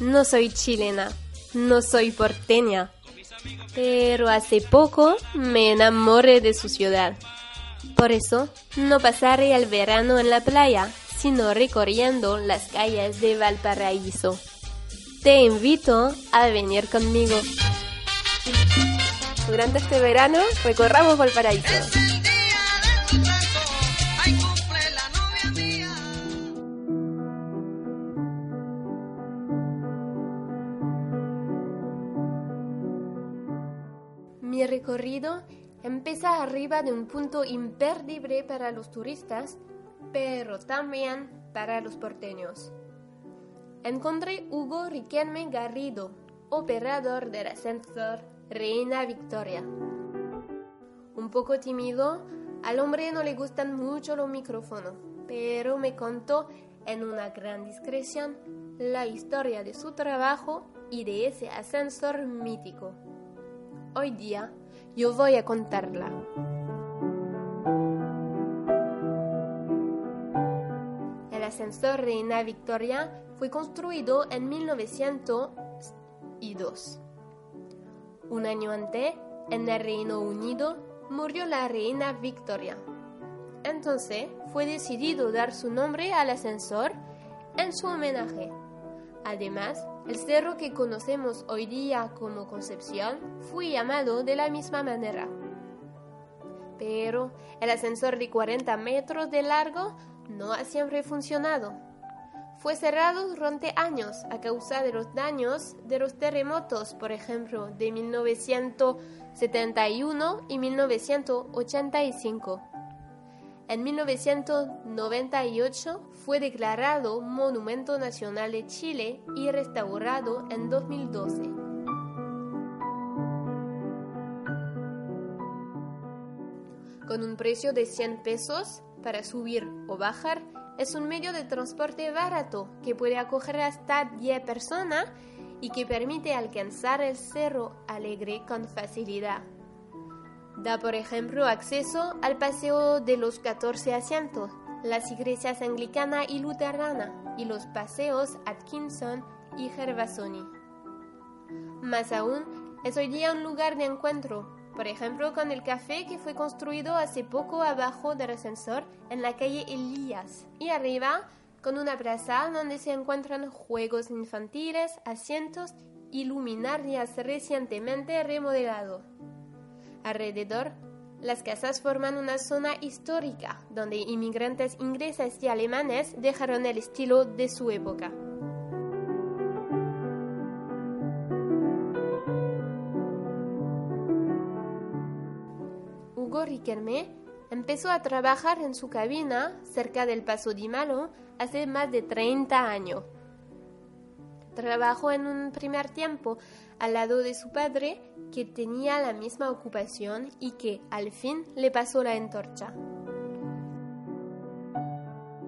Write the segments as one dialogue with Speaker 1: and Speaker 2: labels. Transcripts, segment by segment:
Speaker 1: no soy chilena, no soy porteña, pero hace poco me enamoré de su ciudad. Por eso no pasaré el verano en la playa, sino recorriendo las calles de Valparaíso. Te invito a venir conmigo.
Speaker 2: Durante este verano recorramos Valparaíso.
Speaker 1: Mi recorrido empieza arriba de un punto imperdible para los turistas, pero también para los porteños. Encontré Hugo Riquelme Garrido, operador del ascensor Reina Victoria. Un poco tímido, al hombre no le gustan mucho los micrófonos, pero me contó en una gran discreción la historia de su trabajo y de ese ascensor mítico. Hoy día yo voy a contarla. El ascensor Reina Victoria fue construido en 1902. Un año antes, en el Reino Unido, murió la reina Victoria. Entonces fue decidido dar su nombre al ascensor en su homenaje. Además, el cerro que conocemos hoy día como Concepción fue llamado de la misma manera. Pero el ascensor de 40 metros de largo no ha siempre funcionado. Fue cerrado durante años a causa de los daños de los terremotos, por ejemplo, de 1971 y 1985. En 1998 fue declarado Monumento Nacional de Chile y restaurado en 2012. Con un precio de 100 pesos para subir o bajar, es un medio de transporte barato que puede acoger hasta 10 personas y que permite alcanzar el Cerro Alegre con facilidad. Da, por ejemplo, acceso al paseo de los 14 asientos, las iglesias anglicana y luterana y los paseos Atkinson y Gervasoni. Más aún, es hoy día un lugar de encuentro, por ejemplo con el café que fue construido hace poco abajo del ascensor en la calle Elías y arriba con una plaza donde se encuentran juegos infantiles, asientos y luminarias recientemente remodelados. Alrededor, las casas forman una zona histórica donde inmigrantes ingleses y alemanes dejaron el estilo de su época. Hugo Riquelme empezó a trabajar en su cabina cerca del Paso di Malo hace más de 30 años. Trabajó en un primer tiempo al lado de su padre, que tenía la misma ocupación y que al fin le pasó la entorcha.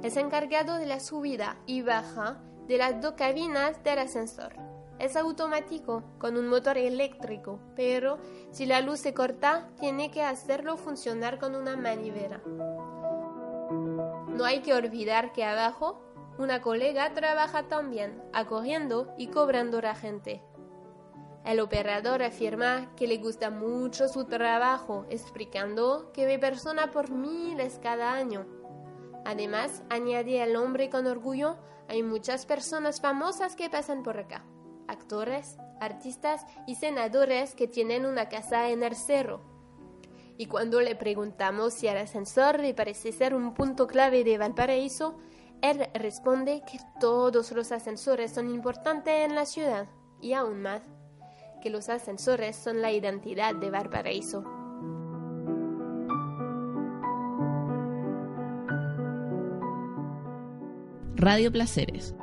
Speaker 1: Es encargado de la subida y baja de las dos cabinas del ascensor. Es automático, con un motor eléctrico, pero si la luz se corta, tiene que hacerlo funcionar con una manivela. No hay que olvidar que abajo una colega trabaja también, acogiendo y cobrando la gente. El operador afirma que le gusta mucho su trabajo, explicando que ve personas por miles cada año. Además, añade el hombre con orgullo, hay muchas personas famosas que pasan por acá. Actores, artistas y senadores que tienen una casa en el cerro. Y cuando le preguntamos si el ascensor le parece ser un punto clave de Valparaíso, él responde que todos los ascensores son importantes en la ciudad y aún más que los ascensores son la identidad de Valparaíso.
Speaker 3: Radio Placeres